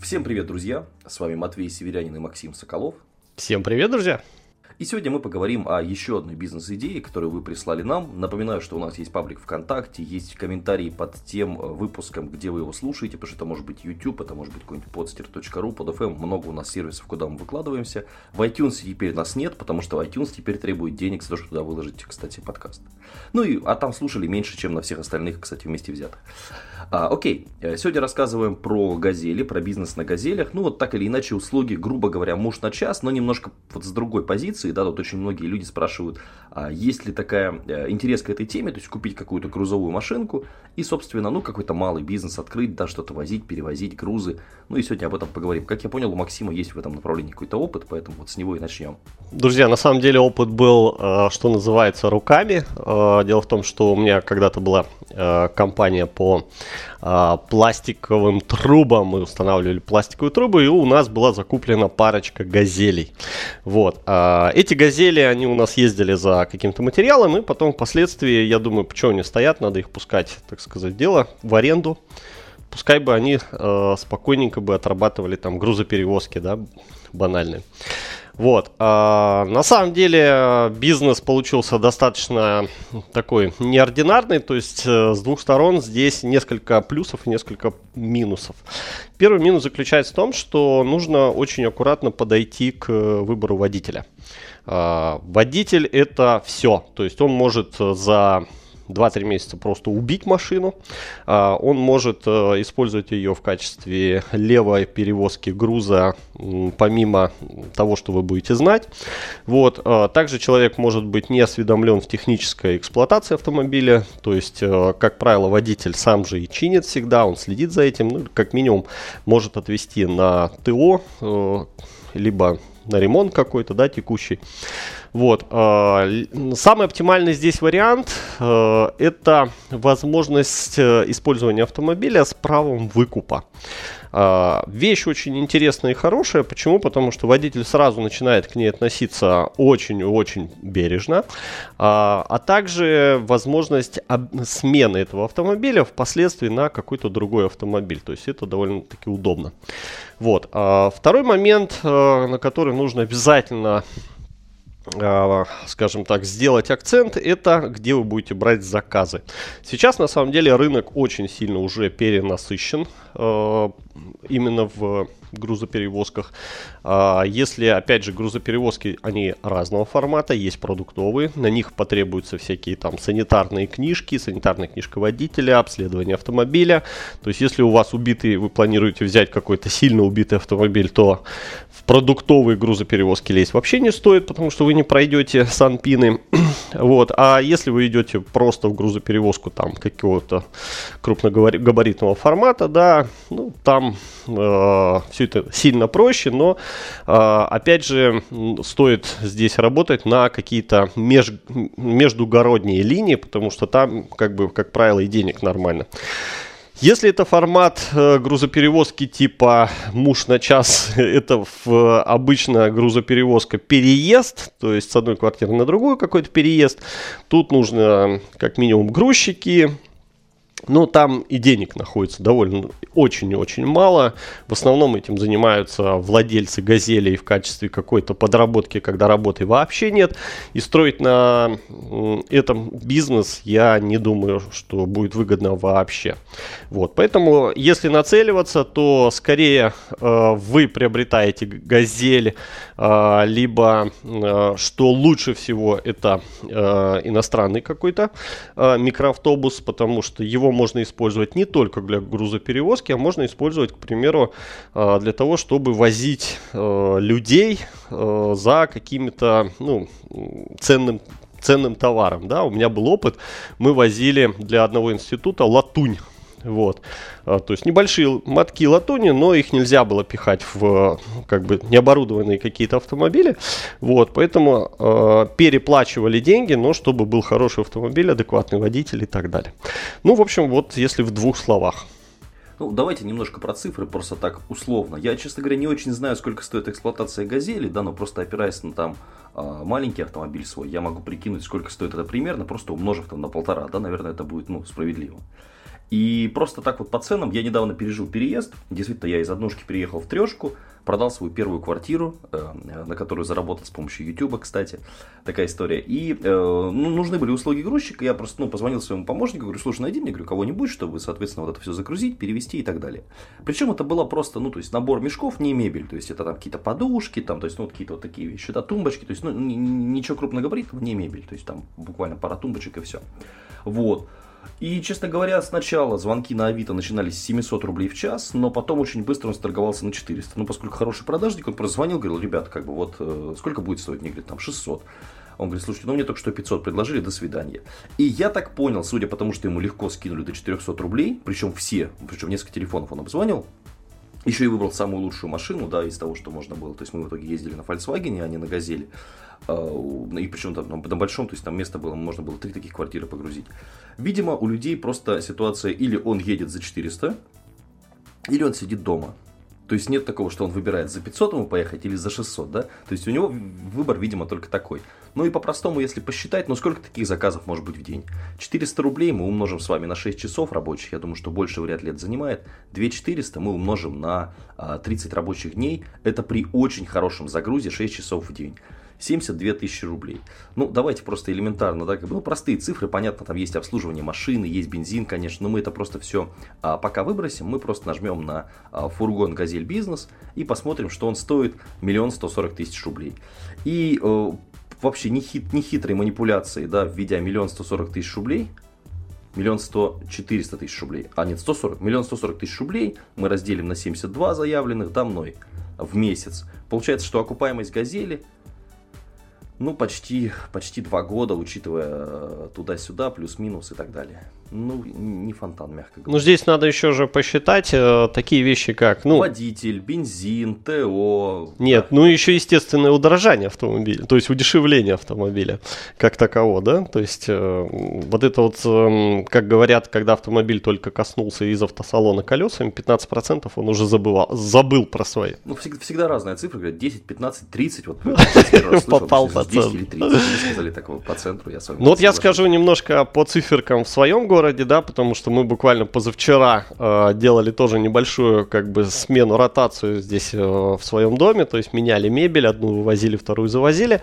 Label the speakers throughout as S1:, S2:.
S1: Всем привет, друзья! С вами Матвей Северянин и Максим Соколов.
S2: Всем привет, друзья!
S1: И сегодня мы поговорим о еще одной бизнес-идее, которую вы прислали нам. Напоминаю, что у нас есть паблик ВКонтакте, есть комментарии под тем э, выпуском, где вы его слушаете, потому что это может быть YouTube, это может быть какой-нибудь podster.ru, под FM, много у нас сервисов, куда мы выкладываемся. В iTunes теперь нас нет, потому что iTunes теперь требует денег за то, что туда выложить, кстати, подкаст. Ну и, а там слушали меньше, чем на всех остальных, кстати, вместе взятых. А, окей, э, сегодня рассказываем про газели, про бизнес на газелях. Ну вот так или иначе услуги, грубо говоря, муж на час, но немножко вот с другой позиции. Да, тут очень многие люди спрашивают, а есть ли такая э, интерес к этой теме, то есть купить какую-то грузовую машинку и, собственно, ну какой-то малый бизнес открыть, да, что-то возить, перевозить, грузы. Ну и сегодня об этом поговорим. Как я понял, у Максима есть в этом направлении какой-то опыт, поэтому вот с него и начнем.
S2: Друзья, на самом деле опыт был, э, что называется, руками. Дело в том, что у меня когда-то была компания по пластиковым трубам. Мы устанавливали пластиковые трубы, и у нас была закуплена парочка газелей. Вот. Эти газели, они у нас ездили за каким-то материалом, и потом впоследствии, я думаю, почему они стоят, надо их пускать, так сказать, дело в аренду. Пускай бы они э, спокойненько бы отрабатывали там грузоперевозки, да, банальные. Вот. А, на самом деле бизнес получился достаточно такой неординарный, то есть э, с двух сторон здесь несколько плюсов и несколько минусов. Первый минус заключается в том, что нужно очень аккуратно подойти к выбору водителя. А, водитель это все, то есть он может за 2-3 месяца просто убить машину. А, он может э, использовать ее в качестве левой перевозки груза, помимо того, что вы будете знать. Вот. Также человек может быть не осведомлен в технической эксплуатации автомобиля. То есть, э, как правило, водитель сам же и чинит всегда, он следит за этим. Ну, как минимум, может отвести на ТО, э, либо на ремонт какой-то, да, текущий. Вот. А, самый оптимальный здесь вариант э, это возможность э, использования автомобиля с правом выкупа. А, вещь очень интересная и хорошая. Почему? Потому что водитель сразу начинает к ней относиться очень-очень бережно. А, а также возможность смены этого автомобиля впоследствии на какой-то другой автомобиль. То есть это довольно-таки удобно. Вот. Второй момент, э, на который нужно обязательно а, скажем так, сделать акцент, это где вы будете брать заказы. Сейчас, на самом деле, рынок очень сильно уже перенасыщен э, именно в грузоперевозках. А, если, опять же, грузоперевозки, они разного формата, есть продуктовые, на них потребуются всякие там санитарные книжки, санитарная книжка водителя, обследование автомобиля. То есть, если у вас убитый, вы планируете взять какой-то сильно убитый автомобиль, то в продуктовые грузоперевозки лезть вообще не стоит, потому что вы не пройдете санпины. вот. А если вы идете просто в грузоперевозку там какого-то крупногабаритного формата, да, ну, там э, все это сильно проще, но а, опять же стоит здесь работать на какие-то меж, междугородние линии, потому что там, как бы, как правило, и денег нормально. Если это формат э, грузоперевозки типа муж на час, это в, обычно грузоперевозка переезд, то есть с одной квартиры на другую какой-то переезд. Тут нужно как минимум грузчики, но там и денег находится довольно очень и очень мало. В основном этим занимаются владельцы газелей в качестве какой-то подработки, когда работы вообще нет. И строить на этом бизнес я не думаю, что будет выгодно вообще. Вот, поэтому, если нацеливаться, то скорее э, вы приобретаете газель, либо, э, что лучше всего, это э, иностранный какой-то микроавтобус, потому что его можно использовать не только для грузоперевозки, а можно использовать, к примеру, а, для того, чтобы возить а, людей а, за какими-то ну, ценным ценным товаром. Да? У меня был опыт, мы возили для одного института латунь вот. А, то есть небольшие мотки латуни, но их нельзя было пихать в как бы необорудованные какие-то автомобили. Вот. Поэтому э, переплачивали деньги, но чтобы был хороший автомобиль, адекватный водитель и так далее. Ну, в общем, вот если в двух словах.
S1: Ну, давайте немножко про цифры, просто так условно. Я, честно говоря, не очень знаю, сколько стоит эксплуатация газели, да, но просто опираясь на там а, маленький автомобиль свой, я могу прикинуть, сколько стоит это примерно, просто умножив там на полтора, да, наверное, это будет, ну, справедливо. И просто так вот по ценам я недавно пережил переезд. Действительно, я из однушки переехал в трешку продал свою первую квартиру, э, на которую заработал с помощью YouTube, кстати, такая история. И э, ну, нужны были услуги грузчика, я просто ну, позвонил своему помощнику, говорю, слушай, найди мне говорю, кого-нибудь, чтобы, соответственно, вот это все загрузить, перевести и так далее. Причем это было просто, ну, то есть набор мешков, не мебель, то есть это там какие-то подушки, там, то есть, ну, вот какие-то вот такие вещи, да, тумбочки, то есть, ну, ничего крупногабаритного, не мебель, то есть там буквально пара тумбочек и все. Вот. И, честно говоря, сначала звонки на Авито начинались с 700 рублей в час, но потом очень быстро он сторговался на 400. Ну, поскольку хороший продажник, он просто звонил, говорил, ребят, как бы вот, э, сколько будет стоить? Мне говорит, там, 600. Он говорит, слушайте, ну мне только что 500 предложили, до свидания. И я так понял, судя по тому, что ему легко скинули до 400 рублей, причем все, причем несколько телефонов он обзвонил, еще и выбрал самую лучшую машину, да, из того, что можно было. То есть мы в итоге ездили на Volkswagen, а не на Газели. А, и причем там на большом, то есть там место было, можно было три таких квартиры погрузить. Видимо, у людей просто ситуация, или он едет за 400, или он сидит дома. То есть нет такого, что он выбирает за 500 ему поехать или за 600, да? То есть у него выбор, видимо, только такой. Ну и по-простому, если посчитать, ну сколько таких заказов может быть в день? 400 рублей мы умножим с вами на 6 часов рабочих, я думаю, что больше вряд ли это занимает. 2400 мы умножим на 30 а, рабочих дней, это при очень хорошем загрузе 6 часов в день. 72 тысячи рублей. Ну, давайте просто элементарно, да, как бы, ну, простые цифры, понятно, там есть обслуживание машины, есть бензин, конечно, но мы это просто все а, пока выбросим, мы просто нажмем на а, фургон Газель Бизнес и посмотрим, что он стоит миллион сто сорок тысяч рублей. И э, вообще не, хит, не хитрой манипуляции, да, введя миллион сто сорок тысяч рублей, миллион сто четыреста тысяч рублей, а нет, 140, миллион сто сорок тысяч рублей мы разделим на 72 заявленных, да, мной в месяц. Получается, что окупаемость «Газели» ну, почти, почти два года, учитывая э, туда-сюда, плюс-минус и так далее ну, не фонтан, мягко говоря.
S2: Ну, здесь надо еще же посчитать э, такие вещи, как... Ну,
S1: Водитель, бензин, ТО...
S2: Нет, ну еще естественное удорожание автомобиля, то есть удешевление автомобиля как таково, да? То есть э, вот это вот, э, как говорят, когда автомобиль только коснулся из автосалона колесами, 15% он уже забывал, забыл про свои.
S1: Ну, всегда, всегда разная цифра, говорят, 10, 15, 30, вот
S2: попал по центру. 10 или 30,
S1: сказали такого по центру,
S2: я с вами Ну вот я скажу немножко по циферкам в своем городе, городе, да, потому что мы буквально позавчера э, делали тоже небольшую как бы смену, ротацию здесь э, в своем доме, то есть меняли мебель, одну вывозили, вторую завозили.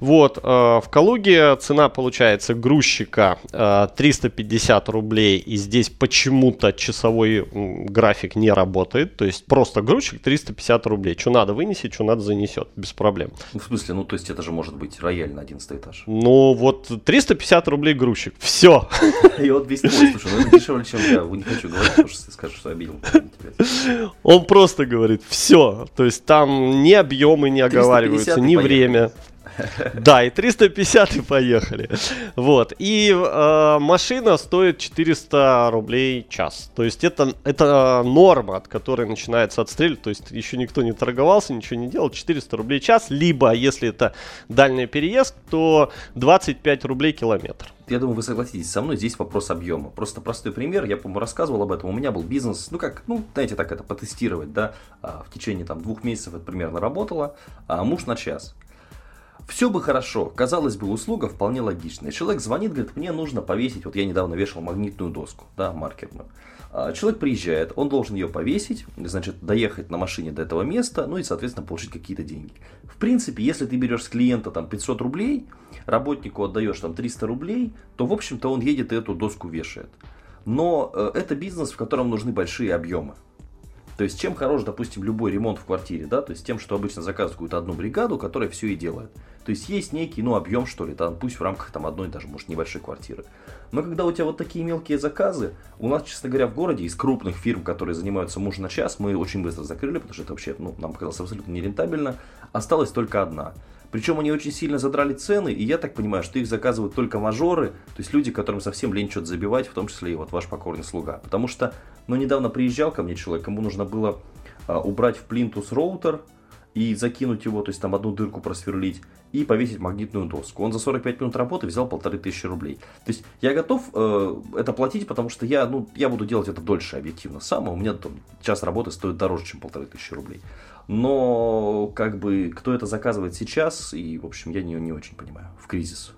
S2: Вот, э, в Калуге цена получается грузчика э, 350 рублей, и здесь почему-то часовой график не работает, то есть просто грузчик 350 рублей, что надо вынеси, что надо занесет, без проблем.
S1: Ну, в смысле, ну то есть это же может быть рояль на 11 этаж.
S2: Ну вот 350 рублей грузчик, все.
S1: И он 200 слушай, ну это дешевле, чем я. Не хочу говорить, потому что ты скажешь, что обидел.
S2: Он просто говорит, все. То есть там ни объемы не оговариваются, ни время. Да, и 350 и поехали. Вот. И э, машина стоит 400 рублей час. То есть это, это норма, от которой начинается отстрел. То есть еще никто не торговался, ничего не делал. 400 рублей час. Либо, если это дальний переезд, то 25 рублей километр.
S1: Я думаю, вы согласитесь со мной, здесь вопрос объема. Просто простой пример, я, по-моему, рассказывал об этом. У меня был бизнес, ну как, ну, знаете, так это потестировать, да, а, в течение там двух месяцев это примерно работало, а муж на час. Все бы хорошо, казалось бы, услуга вполне логичная. Человек звонит, говорит, мне нужно повесить, вот я недавно вешал магнитную доску, да, маркерную. А, человек приезжает, он должен ее повесить, значит, доехать на машине до этого места, ну и, соответственно, получить какие-то деньги. В принципе, если ты берешь с клиента там 500 рублей, работнику отдаешь там 300 рублей, то, в общем-то, он едет и эту доску вешает. Но э, это бизнес, в котором нужны большие объемы. То есть, чем хорош, допустим, любой ремонт в квартире, да, то есть тем, что обычно заказывают какую-то одну бригаду, которая все и делает. То есть есть некий, ну, объем, что ли, там, пусть в рамках там одной, даже, может, небольшой квартиры. Но когда у тебя вот такие мелкие заказы, у нас, честно говоря, в городе из крупных фирм, которые занимаются муж на час, мы очень быстро закрыли, потому что это вообще, ну, нам показалось абсолютно нерентабельно. Осталась только одна. Причем они очень сильно задрали цены, и я так понимаю, что их заказывают только мажоры, то есть люди, которым совсем лень что-то забивать, в том числе и вот ваш покорный слуга. Потому что, ну, недавно приезжал ко мне человек, ему нужно было а, убрать в плинтус роутер, и закинуть его, то есть там одну дырку просверлить и повесить магнитную доску. Он за 45 минут работы взял полторы тысячи рублей. То есть я готов э, это платить, потому что я, ну, я буду делать это дольше объективно сам, а у меня там час работы стоит дороже, чем полторы тысячи рублей. Но как бы кто это заказывает сейчас, и в общем я не, не очень понимаю в кризис.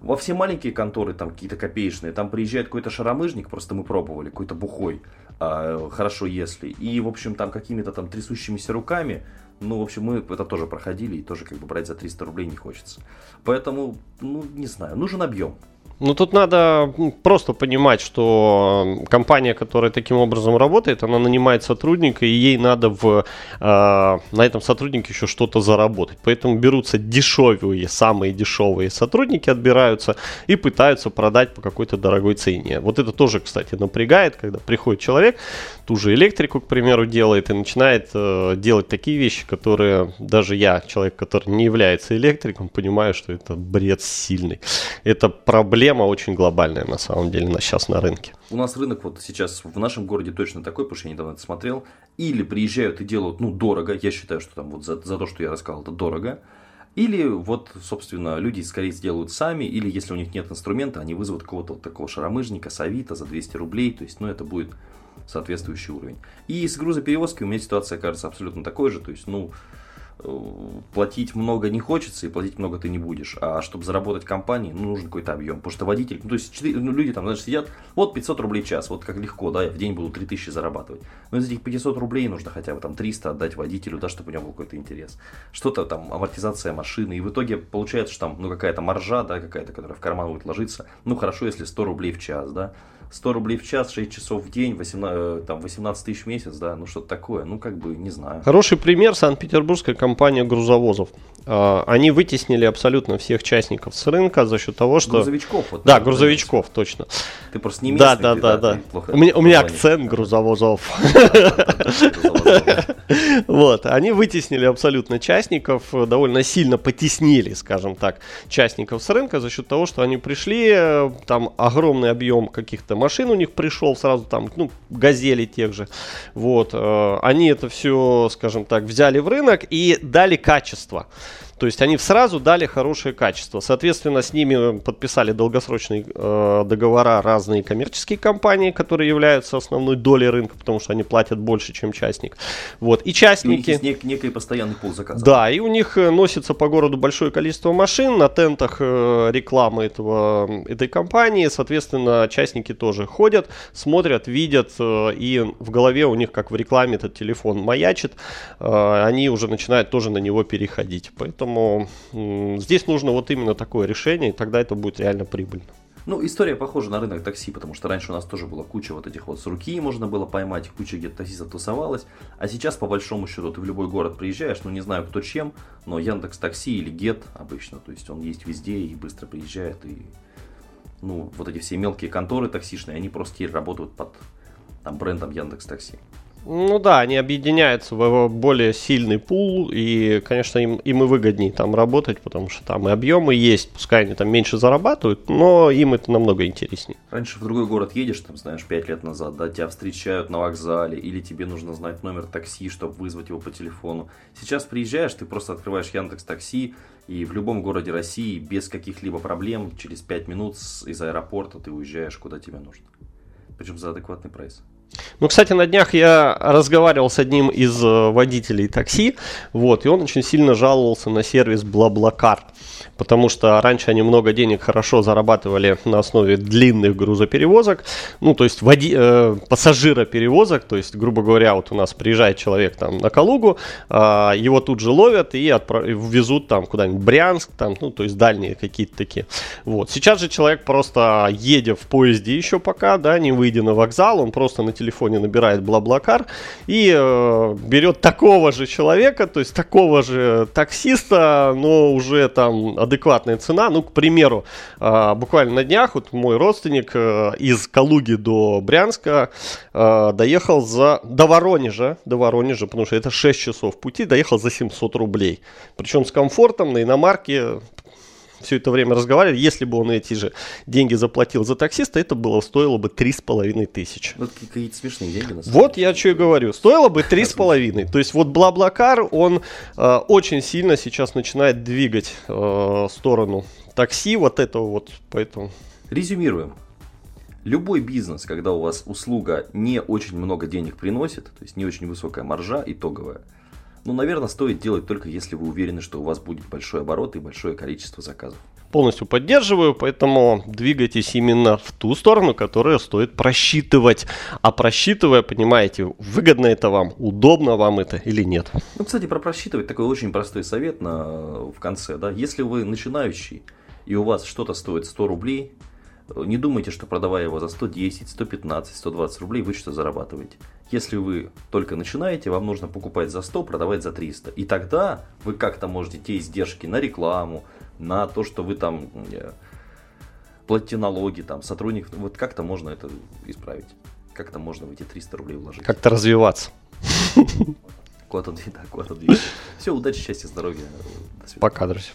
S1: Во все маленькие конторы, там какие-то копеечные, там приезжает какой-то шаромыжник, просто мы пробовали, какой-то бухой, а, хорошо если. И, в общем, там какими-то там трясущимися руками, ну, в общем, мы это тоже проходили, и тоже как бы брать за 300 рублей не хочется. Поэтому, ну, не знаю, нужен объем.
S2: Ну, тут надо просто понимать, что компания, которая таким образом работает, она нанимает сотрудника, и ей надо в, э, на этом сотруднике еще что-то заработать. Поэтому берутся дешевые, самые дешевые сотрудники отбираются и пытаются продать по какой-то дорогой цене. Вот это тоже, кстати, напрягает, когда приходит человек, ту же электрику, к примеру, делает и начинает э, делать такие вещи, которые даже я, человек, который не является электриком, понимаю, что это бред сильный. Это проблема очень глобальная на самом деле на сейчас на рынке.
S1: У нас рынок вот сейчас в нашем городе точно такой, потому что я недавно это смотрел. Или приезжают и делают, ну, дорого. Я считаю, что там вот за, за то, что я рассказал, это дорого. Или вот, собственно, люди скорее сделают сами, или если у них нет инструмента, они вызовут какого-то вот такого шаромыжника, савита за 200 рублей, то есть, ну, это будет соответствующий уровень. И с грузоперевозкой у меня ситуация кажется абсолютно такой же, то есть, ну, Э, платить много не хочется и платить много ты не будешь. А чтобы заработать компании, ну, нужен какой-то объем. Потому что водитель, ну, то есть 4, ну, люди там, знаешь, сидят, вот 500 рублей в час, вот как легко, да, я в день буду 3000 зарабатывать. Но из этих 500 рублей нужно хотя бы там 300 отдать водителю, да, чтобы у него был какой-то интерес. Что-то там, амортизация машины, и в итоге получается, что там, ну, какая-то маржа, да, какая-то, которая в карман будет ложиться. Ну, хорошо, если 100 рублей в час, да. 100 рублей в час, 6 часов в день, 18, э, там, 18 тысяч в месяц, да, ну что-то такое, ну как бы, не знаю.
S2: Хороший пример Санкт-Петербургская компания грузовозов. А, они вытеснили абсолютно всех участников с рынка за счет того, что...
S1: Грузовичков. Вот,
S2: да, грузовичков, точно.
S1: Ты просто не местный,
S2: Да, да, да, да. У меня, у меня акцент грузовозов. Вот, они вытеснили абсолютно частников, довольно сильно потеснили, скажем так, частников с рынка за счет того, что они пришли, э, там огромный объем каких-то машин у них пришел сразу там, ну, газели тех же. Вот, э, они это все, скажем так, взяли в рынок и дали качество. То есть они сразу дали хорошее качество. Соответственно, с ними подписали долгосрочные э, договора разные коммерческие компании, которые являются основной долей рынка, потому что они платят больше, чем частник. Вот. И частники... И у
S1: них есть нек- некий постоянный пул заказов.
S2: Да, и у них э, носится по городу большое количество машин, на тентах э, рекламы этого, этой компании, соответственно, частники тоже ходят, смотрят, видят, э, и в голове у них, как в рекламе, этот телефон маячит, э, они уже начинают тоже на него переходить. Поэтому Поэтому здесь нужно вот именно такое решение, и тогда это будет реально прибыльно.
S1: Ну, история похожа на рынок такси, потому что раньше у нас тоже была куча вот этих вот с руки можно было поймать, куча где-то таксистов тусовалась. А сейчас, по большому счету, ты в любой город приезжаешь, ну, не знаю кто чем, но Яндекс Такси или Гет обычно, то есть он есть везде и быстро приезжает, и, ну, вот эти все мелкие конторы таксишные, они просто работают под там, брендом Яндекс Такси.
S2: Ну да, они объединяются в более сильный пул, и, конечно, им, им и выгоднее там работать, потому что там и объемы есть, пускай они там меньше зарабатывают, но им это намного интереснее.
S1: Раньше в другой город едешь, там, знаешь, пять лет назад, да, тебя встречают на вокзале, или тебе нужно знать номер такси, чтобы вызвать его по телефону. Сейчас приезжаешь, ты просто открываешь Яндекс Такси, и в любом городе России без каких-либо проблем через пять минут из аэропорта ты уезжаешь куда тебе нужно. Причем за адекватный прайс.
S2: Ну, кстати, на днях я разговаривал с одним из э, водителей такси, вот, и он очень сильно жаловался на сервис Блаблакар потому что раньше они много денег хорошо зарабатывали на основе длинных грузоперевозок, ну, то есть води, э, пассажироперевозок, то есть, грубо говоря, вот у нас приезжает человек там на Калугу, э, его тут же ловят и отправ... везут там куда-нибудь Брянск, там, ну, то есть дальние какие-то такие. Вот. Сейчас же человек просто едет в поезде еще пока, да, не выйдя на вокзал, он просто на телефоне набирает Блаблакар и э, берет такого же человека, то есть такого же таксиста, но уже там адекватная цена. Ну, к примеру, а, буквально на днях вот мой родственник э, из Калуги до Брянска э, доехал за... до Воронежа, до Воронежа, потому что это 6 часов пути, доехал за 700 рублей. Причем с комфортом на иномарке все это время разговаривали, если бы он эти же деньги заплатил за таксиста, это было, стоило бы три с половиной тысячи.
S1: Вот какие-то смешные деньги. На
S2: вот я что и говорю, стоило бы три с половиной. То есть вот Блаблакар, он э, очень сильно сейчас начинает двигать э, сторону такси, вот этого вот, поэтому...
S1: Резюмируем. Любой бизнес, когда у вас услуга не очень много денег приносит, то есть не очень высокая маржа итоговая, ну, наверное, стоит делать только если вы уверены, что у вас будет большой оборот и большое количество заказов.
S2: полностью поддерживаю, поэтому двигайтесь именно в ту сторону, которую стоит просчитывать. А просчитывая, понимаете, выгодно это вам, удобно вам это или нет.
S1: Ну, кстати, про просчитывать такой очень простой совет на, в конце. Да? Если вы начинающий, и у вас что-то стоит 100 рублей, не думайте, что продавая его за 110, 115, 120 рублей, вы что-то зарабатываете. Если вы только начинаете, вам нужно покупать за 100, продавать за 300. И тогда вы как-то можете те издержки на рекламу, на то, что вы там э, платите налоги, там, сотрудник, вот как-то можно это исправить. Как-то можно в эти 300 рублей вложить.
S2: Как-то развиваться.
S1: Куда-то, да, куда-то двигаться. Все, удачи, счастья, здоровья.
S2: Пока, друзья.